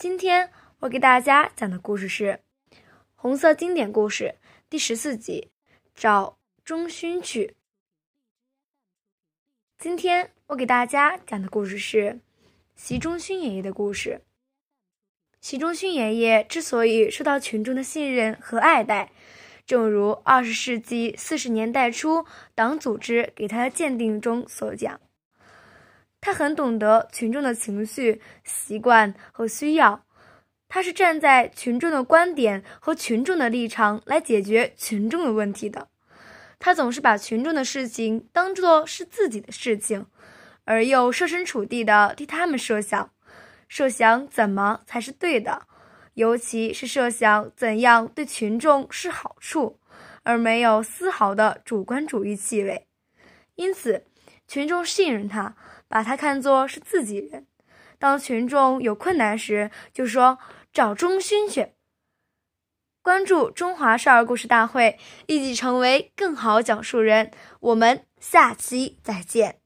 今天我给大家讲的故事是《红色经典故事》第十四集《找中勋去》。今天我给大家讲的故事是习仲勋爷爷的故事。习仲勋爷爷之所以受到群众的信任和爱戴，正如二十世纪四十年代初党组织给他的鉴定中所讲，他很懂得群众的情绪、习惯和需要，他是站在群众的观点和群众的立场来解决群众的问题的。他总是把群众的事情当作是自己的事情，而又设身处地的替他们设想，设想怎么才是对的。尤其是设想怎样对群众是好处，而没有丝毫的主观主义气味，因此群众信任他，把他看作是自己人。当群众有困难时，就说找钟勋去。关注中华少儿故事大会，一起成为更好讲述人。我们下期再见。